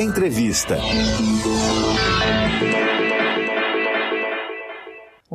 Entrevista.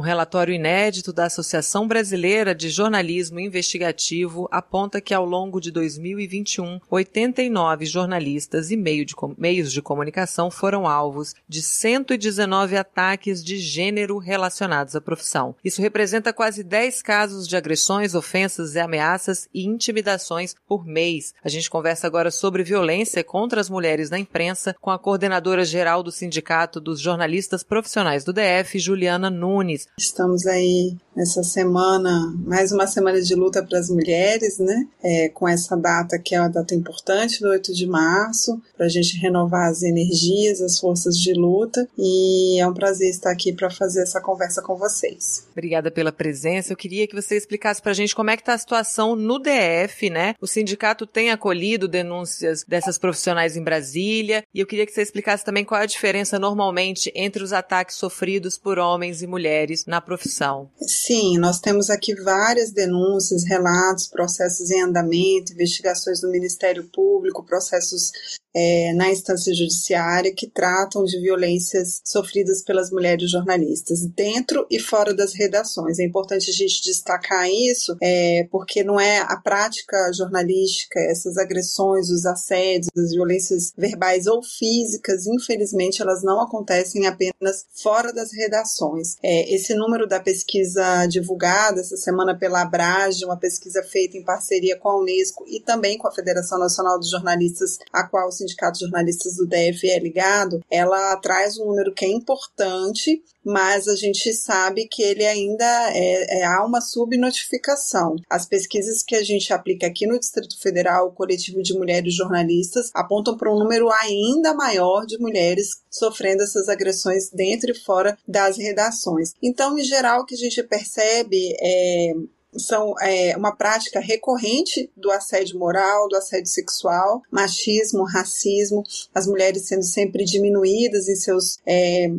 Relatório inédito da Associação Brasileira de Jornalismo Investigativo aponta que, ao longo de 2021, 89 jornalistas e meio de meios de comunicação foram alvos de 119 ataques de gênero relacionados à profissão. Isso representa quase 10 casos de agressões, ofensas e ameaças e intimidações por mês. A gente conversa agora sobre violência contra as mulheres na imprensa com a coordenadora geral do Sindicato dos Jornalistas Profissionais do DF, Juliana Nunes. Estamos aí nessa semana, mais uma semana de luta para as mulheres, né? É, com essa data que é uma data importante, do 8 de março, para a gente renovar as energias, as forças de luta. E é um prazer estar aqui para fazer essa conversa com vocês. Obrigada pela presença. Eu queria que você explicasse para a gente como é que está a situação no DF, né? O sindicato tem acolhido denúncias dessas profissionais em Brasília e eu queria que você explicasse também qual é a diferença normalmente entre os ataques sofridos por homens e mulheres na profissão. Sim, nós temos aqui várias denúncias, relatos, processos em andamento, investigações do Ministério Público, processos é, na instância judiciária que tratam de violências sofridas pelas mulheres jornalistas, dentro e fora das redações. É importante a gente destacar isso, é, porque não é a prática jornalística, essas agressões, os assédios, as violências verbais ou físicas, infelizmente, elas não acontecem apenas fora das redações. É, esse número da pesquisa divulgada essa semana pela Abrage, uma pesquisa feita em parceria com a Unesco e também com a Federação Nacional dos Jornalistas, a qual o Sindicato de Jornalistas do DF é ligado, ela traz um número que é importante, mas a gente sabe que ele ainda é, é, há uma subnotificação. As pesquisas que a gente aplica aqui no Distrito Federal, o Coletivo de Mulheres Jornalistas, apontam para um número ainda maior de mulheres sofrendo essas agressões dentro e fora das redações. Então, em geral, o que a gente percebe é são é, uma prática recorrente do assédio moral, do assédio sexual, machismo, racismo, as mulheres sendo sempre diminuídas em seus é,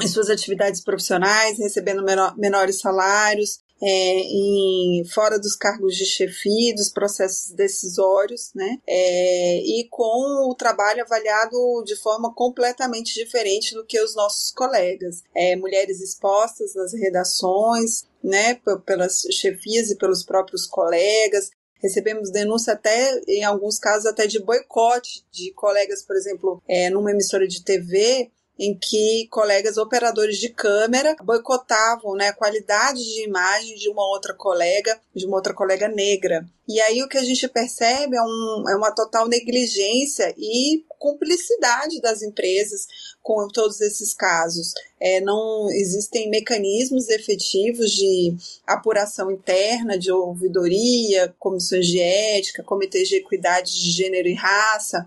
em suas atividades profissionais, recebendo menor, menores salários, é, em, fora dos cargos de chefia, dos processos decisórios, né? É, e com o trabalho avaliado de forma completamente diferente do que os nossos colegas. É, mulheres expostas nas redações, né, pelas chefias e pelos próprios colegas. Recebemos denúncia até, em alguns casos, até de boicote de colegas, por exemplo, é, numa emissora de TV, em que colegas operadores de câmera boicotavam né, a qualidade de imagem de uma outra colega, de uma outra colega negra. E aí o que a gente percebe é, um, é uma total negligência e cumplicidade das empresas com todos esses casos. É, não existem mecanismos efetivos de apuração interna, de ouvidoria, comissões de ética, comitês de equidade de gênero e raça.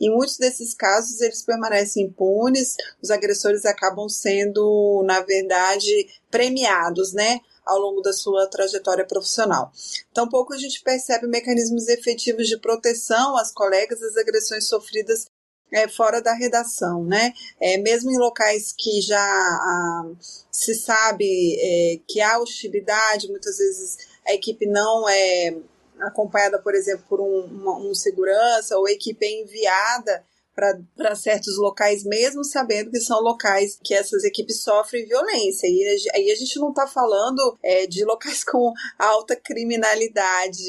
Em muitos desses casos, eles permanecem impunes, os agressores acabam sendo, na verdade, premiados, né? Ao longo da sua trajetória profissional. Tampouco a gente percebe mecanismos efetivos de proteção às colegas das agressões sofridas é, fora da redação, né? É, mesmo em locais que já ah, se sabe é, que há hostilidade, muitas vezes a equipe não é acompanhada, por exemplo, por um, um segurança ou a equipe é enviada para certos locais, mesmo sabendo que são locais que essas equipes sofrem violência. E aí a gente não está falando é, de locais com alta criminalidade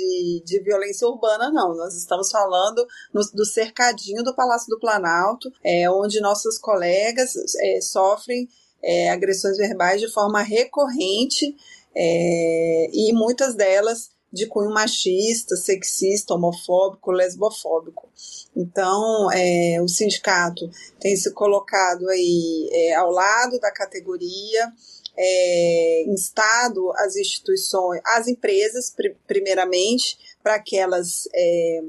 de violência urbana, não. Nós estamos falando no, do cercadinho do Palácio do Planalto, é, onde nossos colegas é, sofrem é, agressões verbais de forma recorrente é, e muitas delas de cunho machista, sexista, homofóbico, lesbofóbico. Então, é, o sindicato tem se colocado aí é, ao lado da categoria, é, instado as instituições, as empresas, primeiramente, para que elas é,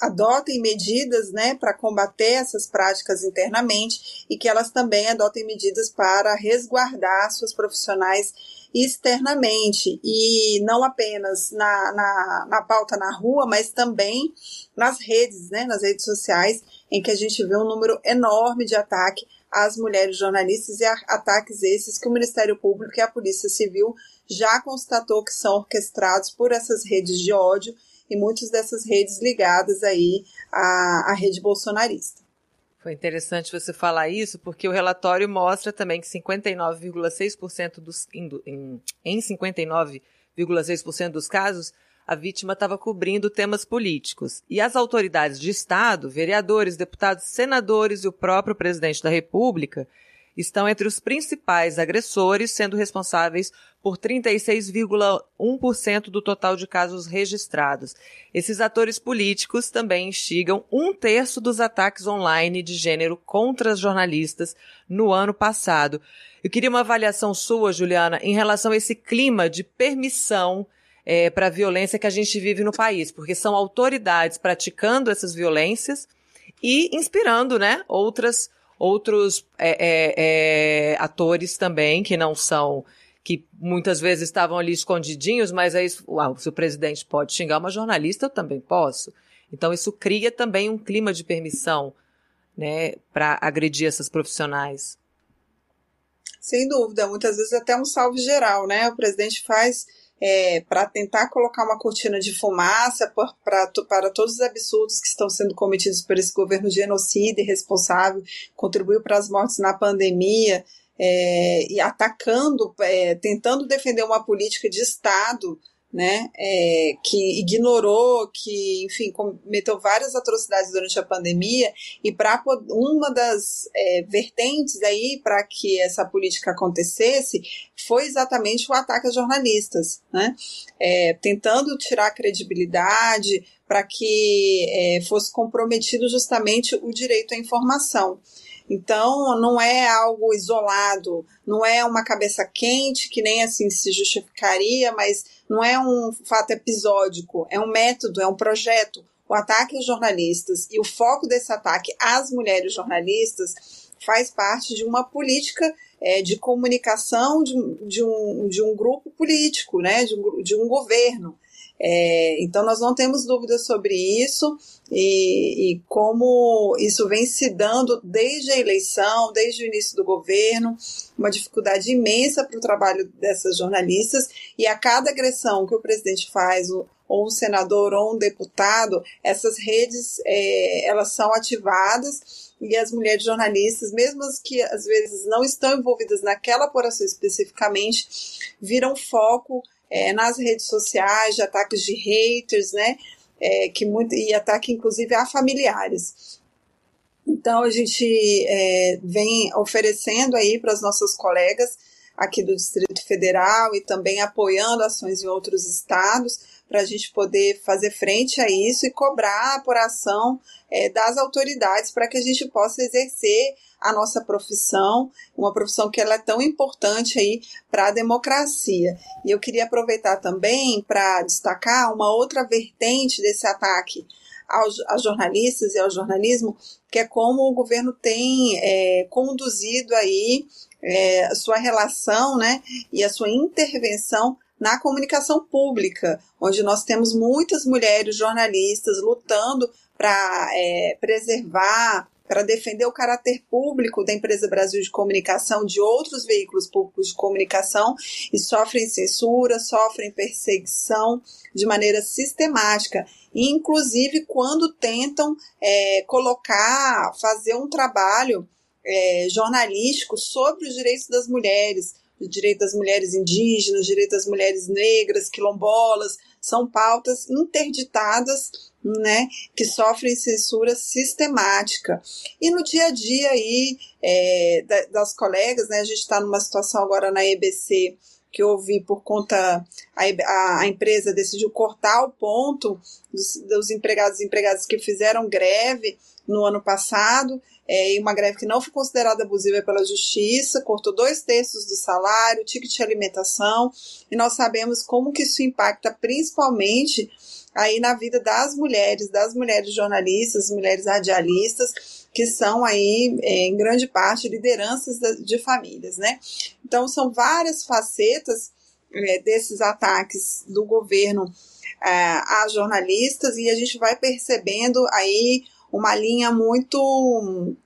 adotem medidas né, para combater essas práticas internamente e que elas também adotem medidas para resguardar suas profissionais externamente e não apenas na, na, na pauta na rua, mas também nas redes, né, nas redes sociais, em que a gente vê um número enorme de ataque às mulheres jornalistas e ataques esses que o Ministério Público e a Polícia Civil já constatou que são orquestrados por essas redes de ódio e muitas dessas redes ligadas aí à, à rede bolsonarista. Foi interessante você falar isso, porque o relatório mostra também que 59,6% dos em, em 59,6% dos casos a vítima estava cobrindo temas políticos. E as autoridades de Estado, vereadores, deputados, senadores e o próprio presidente da República estão entre os principais agressores, sendo responsáveis por 36,1% do total de casos registrados. Esses atores políticos também instigam um terço dos ataques online de gênero contra as jornalistas no ano passado. Eu queria uma avaliação sua, Juliana, em relação a esse clima de permissão é, para a violência que a gente vive no país, porque são autoridades praticando essas violências e inspirando, né, outras outros é, é, é, atores também que não são que muitas vezes estavam ali escondidinhos, mas aí uau, se o presidente pode xingar uma jornalista, eu também posso. Então isso cria também um clima de permissão, né, para agredir essas profissionais. Sem dúvida, muitas vezes até um salve geral, né? O presidente faz é, para tentar colocar uma cortina de fumaça para todos os absurdos que estão sendo cometidos por esse governo genocida e responsável, contribuiu para as mortes na pandemia, é, e atacando, é, tentando defender uma política de Estado né, é, que ignorou, que, enfim, cometeu várias atrocidades durante a pandemia, e para uma das é, vertentes aí para que essa política acontecesse foi exatamente o ataque a jornalistas, né, é, tentando tirar a credibilidade para que é, fosse comprometido justamente o direito à informação. Então, não é algo isolado, não é uma cabeça quente que nem assim se justificaria, mas não é um fato episódico, é um método, é um projeto. O ataque aos jornalistas e o foco desse ataque às mulheres jornalistas faz parte de uma política é, de comunicação de, de, um, de um grupo político, né, de um, de um governo. É, então, nós não temos dúvidas sobre isso e, e, como isso vem se dando desde a eleição, desde o início do governo, uma dificuldade imensa para o trabalho dessas jornalistas e a cada agressão que o presidente faz, ou um senador ou um deputado, essas redes é, elas são ativadas e as mulheres jornalistas, mesmo as que às vezes não estão envolvidas naquela apuração especificamente, viram foco é, nas redes sociais, de ataques de haters, né? É, que muito, e ataque inclusive a familiares. Então a gente é, vem oferecendo aí para as nossas colegas aqui do Distrito Federal e também apoiando ações em outros estados para a gente poder fazer frente a isso e cobrar a apuração é, das autoridades para que a gente possa exercer a nossa profissão, uma profissão que ela é tão importante aí para a democracia. E eu queria aproveitar também para destacar uma outra vertente desse ataque aos, aos, jornalistas e ao jornalismo, que é como o governo tem é, conduzido aí é, a sua relação né, e a sua intervenção na comunicação pública, onde nós temos muitas mulheres jornalistas lutando para é, preservar, para defender o caráter público da Empresa Brasil de Comunicação, de outros veículos públicos de comunicação, e sofrem censura, sofrem perseguição de maneira sistemática, inclusive quando tentam é, colocar, fazer um trabalho é, jornalístico sobre os direitos das mulheres, direito das mulheres indígenas, direito das mulheres negras, quilombolas, são pautas interditadas, né, que sofrem censura sistemática. E no dia a dia aí é, das colegas, né, a gente está numa situação agora na EBC que houve por conta a, a, a, empresa decidiu cortar o ponto dos, dos empregados e empregadas que fizeram greve no ano passado é, uma greve que não foi considerada abusiva pela justiça, cortou dois terços do salário, ticket de alimentação, e nós sabemos como que isso impacta principalmente aí na vida das mulheres, das mulheres jornalistas, mulheres radialistas, que são aí, é, em grande parte, lideranças de famílias, né? Então, são várias facetas é, desses ataques do governo é, a jornalistas e a gente vai percebendo aí uma linha muito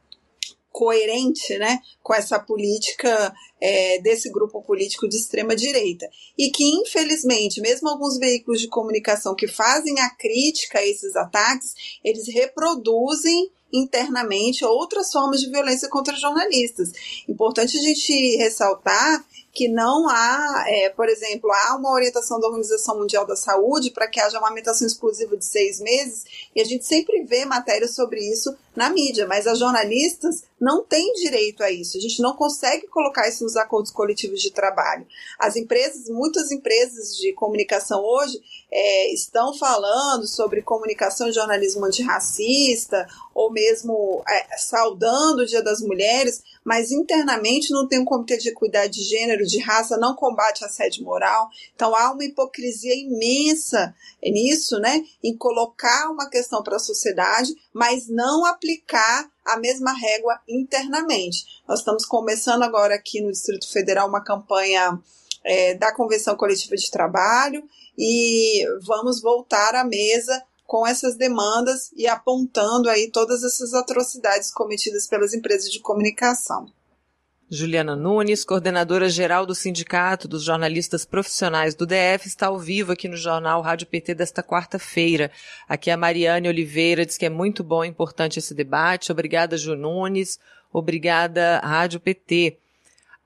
coerente né, com essa política é, desse grupo político de extrema direita. E que, infelizmente, mesmo alguns veículos de comunicação que fazem a crítica a esses ataques, eles reproduzem internamente outras formas de violência contra jornalistas. Importante a gente ressaltar que não há, é, por exemplo, há uma orientação da Organização Mundial da Saúde para que haja uma amamentação exclusiva de seis meses, e a gente sempre vê matérias sobre isso na mídia, mas as jornalistas não têm direito a isso. A gente não consegue colocar isso nos acordos coletivos de trabalho. As empresas, muitas empresas de comunicação hoje é, estão falando sobre comunicação e jornalismo antirracista, ou mesmo é, saudando o Dia das Mulheres, mas internamente não tem um comitê de equidade de gênero, de raça, não combate assédio moral. Então há uma hipocrisia imensa nisso, né? Em colocar uma questão para a sociedade, mas não aplicar a mesma régua internamente. Nós estamos começando agora aqui no Distrito Federal uma campanha é, da Convenção Coletiva de Trabalho e vamos voltar à mesa com essas demandas e apontando aí todas essas atrocidades cometidas pelas empresas de comunicação. Juliana Nunes, coordenadora geral do Sindicato dos Jornalistas Profissionais do DF, está ao vivo aqui no Jornal Rádio PT desta quarta-feira. Aqui a Mariane Oliveira diz que é muito bom e importante esse debate. Obrigada, Ju Nunes. Obrigada, Rádio PT.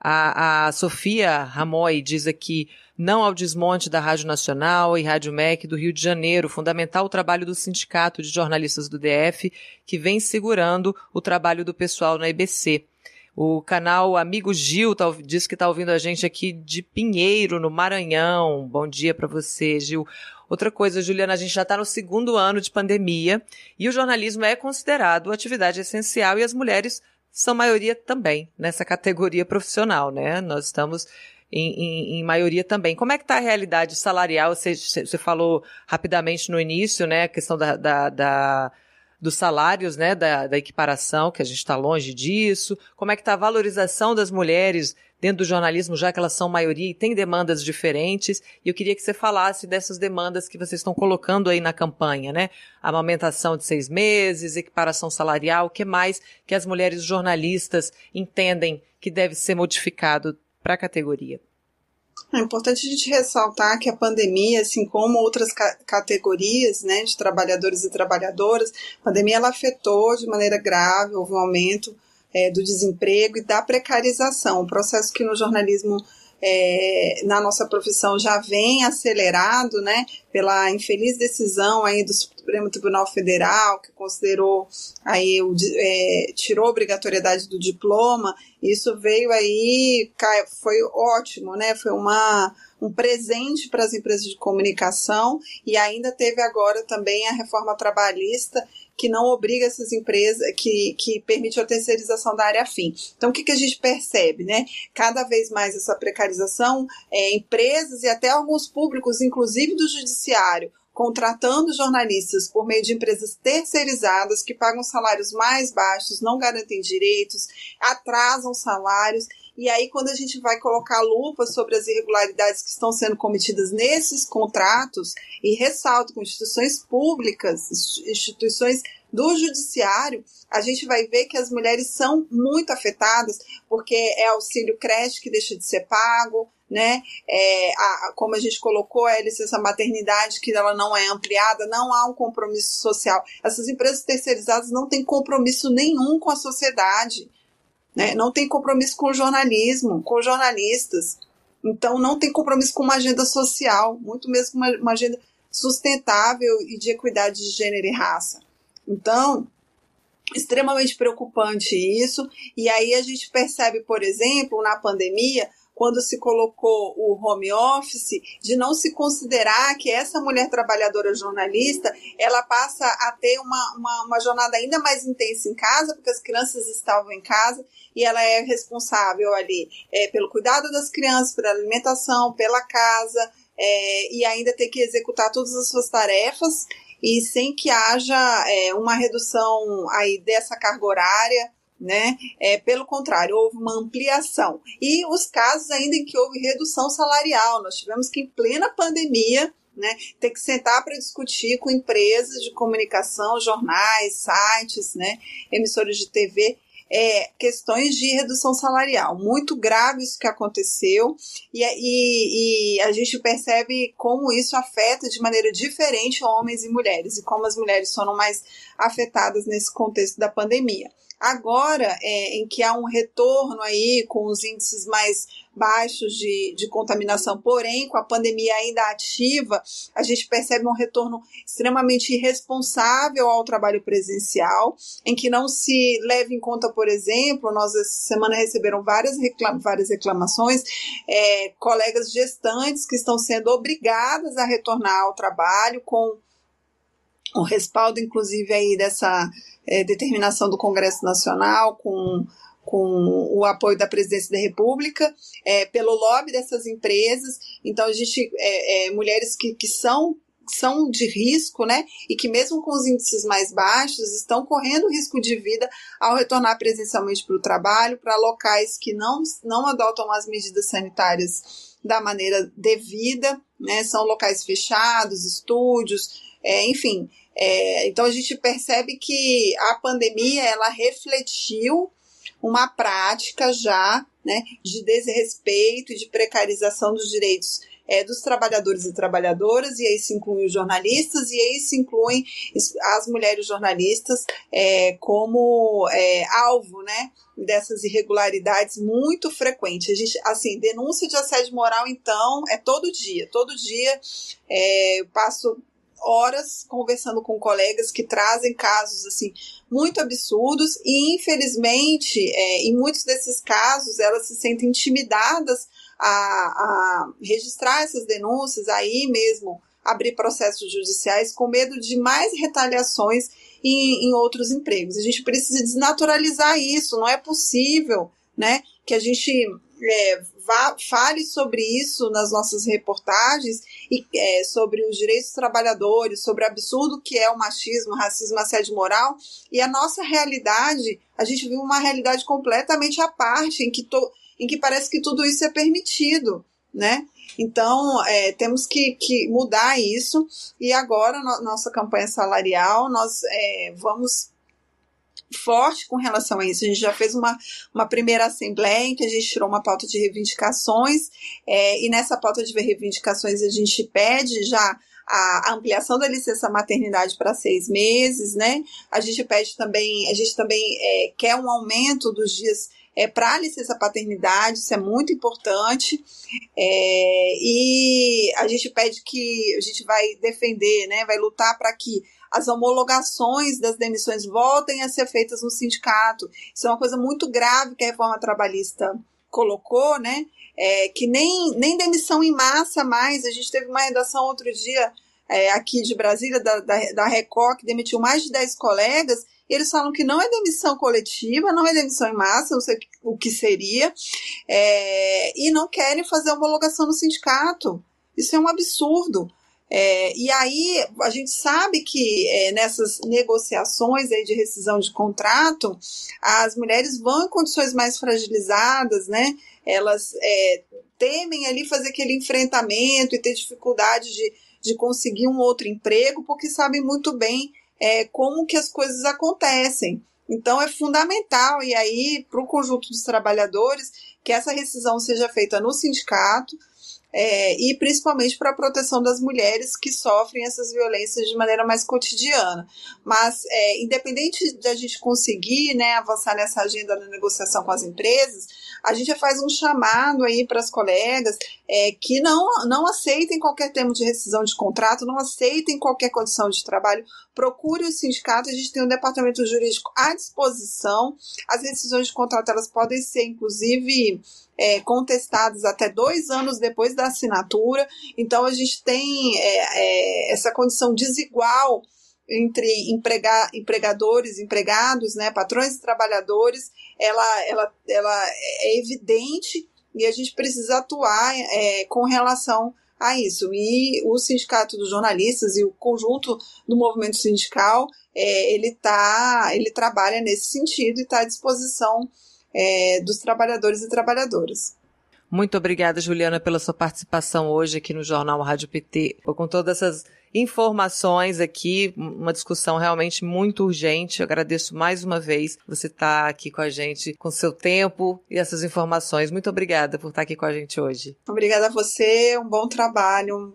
A, a Sofia Ramoy diz aqui não ao desmonte da Rádio Nacional e Rádio MEC do Rio de Janeiro. Fundamental o trabalho do Sindicato de Jornalistas do DF, que vem segurando o trabalho do pessoal na IBC. O canal Amigo Gil tá, diz que está ouvindo a gente aqui de Pinheiro, no Maranhão. Bom dia para você, Gil. Outra coisa, Juliana, a gente já está no segundo ano de pandemia e o jornalismo é considerado atividade essencial e as mulheres são maioria também nessa categoria profissional, né? Nós estamos em, em, em, maioria também. Como é que está a realidade salarial? Você, você falou rapidamente no início, né, a questão da, da, da dos salários, né, da, da equiparação, que a gente está longe disso. Como é que está a valorização das mulheres dentro do jornalismo, já que elas são maioria e têm demandas diferentes. E eu queria que você falasse dessas demandas que vocês estão colocando aí na campanha, né? Amamentação de seis meses, equiparação salarial, o que mais que as mulheres jornalistas entendem que deve ser modificado para a categoria? É importante a gente ressaltar que a pandemia, assim como outras ca categorias né, de trabalhadores e trabalhadoras, a pandemia ela afetou de maneira grave, houve um aumento é, do desemprego e da precarização, um processo que no jornalismo é, na nossa profissão já vem acelerado, né, pela infeliz decisão aí do Supremo Tribunal Federal, que considerou aí, o, é, tirou a obrigatoriedade do diploma, isso veio aí, foi ótimo, né, foi uma, um presente para as empresas de comunicação e ainda teve agora também a reforma trabalhista que não obriga essas empresas, que, que permite a terceirização da área fim. Então, o que, que a gente percebe? Né? Cada vez mais essa precarização, é, empresas e até alguns públicos, inclusive do judiciário, contratando jornalistas por meio de empresas terceirizadas que pagam salários mais baixos, não garantem direitos, atrasam salários. E aí, quando a gente vai colocar lupa sobre as irregularidades que estão sendo cometidas nesses contratos, e ressalto com instituições públicas, instituições do judiciário, a gente vai ver que as mulheres são muito afetadas, porque é auxílio creche que deixa de ser pago, né? É, a, como a gente colocou, a licença maternidade, que ela não é ampliada, não há um compromisso social. Essas empresas terceirizadas não têm compromisso nenhum com a sociedade, né? não tem compromisso com o jornalismo, com jornalistas. Então, não tem compromisso com uma agenda social, muito mesmo com uma, uma agenda sustentável e de equidade de gênero e raça. Então, extremamente preocupante isso. E aí a gente percebe, por exemplo, na pandemia, quando se colocou o home office, de não se considerar que essa mulher trabalhadora jornalista, ela passa a ter uma, uma, uma, jornada ainda mais intensa em casa, porque as crianças estavam em casa, e ela é responsável ali é, pelo cuidado das crianças, pela alimentação, pela casa, é, e ainda ter que executar todas as suas tarefas, e sem que haja é, uma redução aí dessa carga horária, né? É, pelo contrário, houve uma ampliação. E os casos ainda em que houve redução salarial, nós tivemos que, em plena pandemia, né, ter que sentar para discutir com empresas de comunicação, jornais, sites, né, de TV, é, questões de redução salarial. Muito grave isso que aconteceu, e, e, e, a gente percebe como isso afeta de maneira diferente homens e mulheres, e como as mulheres foram mais afetadas nesse contexto da pandemia. Agora, é, em que há um retorno aí com os índices mais baixos de, de contaminação, porém, com a pandemia ainda ativa, a gente percebe um retorno extremamente irresponsável ao trabalho presencial, em que não se leva em conta, por exemplo, nós essa semana receberam várias, várias reclamações, é, colegas gestantes que estão sendo obrigadas a retornar ao trabalho com o respaldo, inclusive, aí dessa é, determinação do Congresso Nacional, com, com o apoio da Presidência da República, é, pelo lobby dessas empresas. Então, a gente, é, é, mulheres que, que são são de risco, né? E que mesmo com os índices mais baixos estão correndo risco de vida ao retornar presencialmente para o trabalho, para locais que não, não adotam as medidas sanitárias da maneira devida, né? São locais fechados, estúdios, é, enfim, é, então a gente percebe que a pandemia ela refletiu uma prática já né, de desrespeito e de precarização dos direitos é, dos trabalhadores e trabalhadoras, e aí se incluem os jornalistas, e aí se incluem as mulheres jornalistas é, como é, alvo né, dessas irregularidades muito frequentes. A gente, assim, denúncia de assédio moral, então, é todo dia. Todo dia é, eu passo horas conversando com colegas que trazem casos assim muito absurdos e infelizmente é, em muitos desses casos elas se sentem intimidadas a, a registrar essas denúncias aí mesmo abrir processos judiciais com medo de mais retaliações em, em outros empregos. A gente precisa desnaturalizar isso, não é possível né, que a gente é, vá, fale sobre isso nas nossas reportagens e é, sobre os direitos dos trabalhadores, sobre o absurdo que é o machismo, racismo, assédio moral. E a nossa realidade, a gente vive uma realidade completamente à parte, em que, to, em que parece que tudo isso é permitido, né? Então, é, temos que, que, mudar isso. E agora, no, nossa campanha salarial, nós é, vamos forte com relação a isso. A gente já fez uma, uma primeira assembleia em que a gente tirou uma pauta de reivindicações, é, e nessa pauta de reivindicações a gente pede já a ampliação da licença maternidade para seis meses, né? A gente pede também, a gente também é, quer um aumento dos dias é, para a licença paternidade, isso é muito importante. É, e a gente pede que a gente vai defender, né, vai lutar para que as homologações das demissões voltem a ser feitas no sindicato. Isso é uma coisa muito grave que a reforma trabalhista colocou, né? É, que nem, nem demissão em massa mais. A gente teve uma redação outro dia é, aqui de Brasília, da, da, da Record, que demitiu mais de 10 colegas, e eles falam que não é demissão coletiva, não é demissão em massa, não sei o que seria, é, e não querem fazer homologação no sindicato. Isso é um absurdo. É, e aí a gente sabe que é, nessas negociações aí de rescisão de contrato, as mulheres vão em condições mais fragilizadas, né? Elas é, temem ali fazer aquele enfrentamento e ter dificuldade de, de conseguir um outro emprego, porque sabem muito bem é, como que as coisas acontecem. Então é fundamental, e aí, para o conjunto dos trabalhadores, que essa rescisão seja feita no sindicato, é, e principalmente para a proteção das mulheres que sofrem essas violências de maneira mais cotidiana. Mas, é, independente de a gente conseguir né, avançar nessa agenda da negociação com as empresas, a gente já faz um chamado aí para as colegas é, que não, não aceitem qualquer termo de rescisão de contrato, não aceitem qualquer condição de trabalho, procure o sindicato, a gente tem um departamento jurídico à disposição, as rescisões de contrato elas podem ser, inclusive, é, contestados até dois anos depois da assinatura. Então, a gente tem é, é, essa condição desigual entre emprega, empregadores, empregados, né, patrões e trabalhadores, ela, ela, ela é evidente e a gente precisa atuar é, com relação a isso. E o Sindicato dos Jornalistas e o conjunto do movimento sindical, é, ele, tá, ele trabalha nesse sentido e está à disposição é, dos trabalhadores e trabalhadoras. Muito obrigada, Juliana, pela sua participação hoje aqui no Jornal Rádio PT, com todas essas informações aqui, uma discussão realmente muito urgente. Eu agradeço mais uma vez você estar tá aqui com a gente, com seu tempo e essas informações. Muito obrigada por estar tá aqui com a gente hoje. Obrigada a você, um bom trabalho,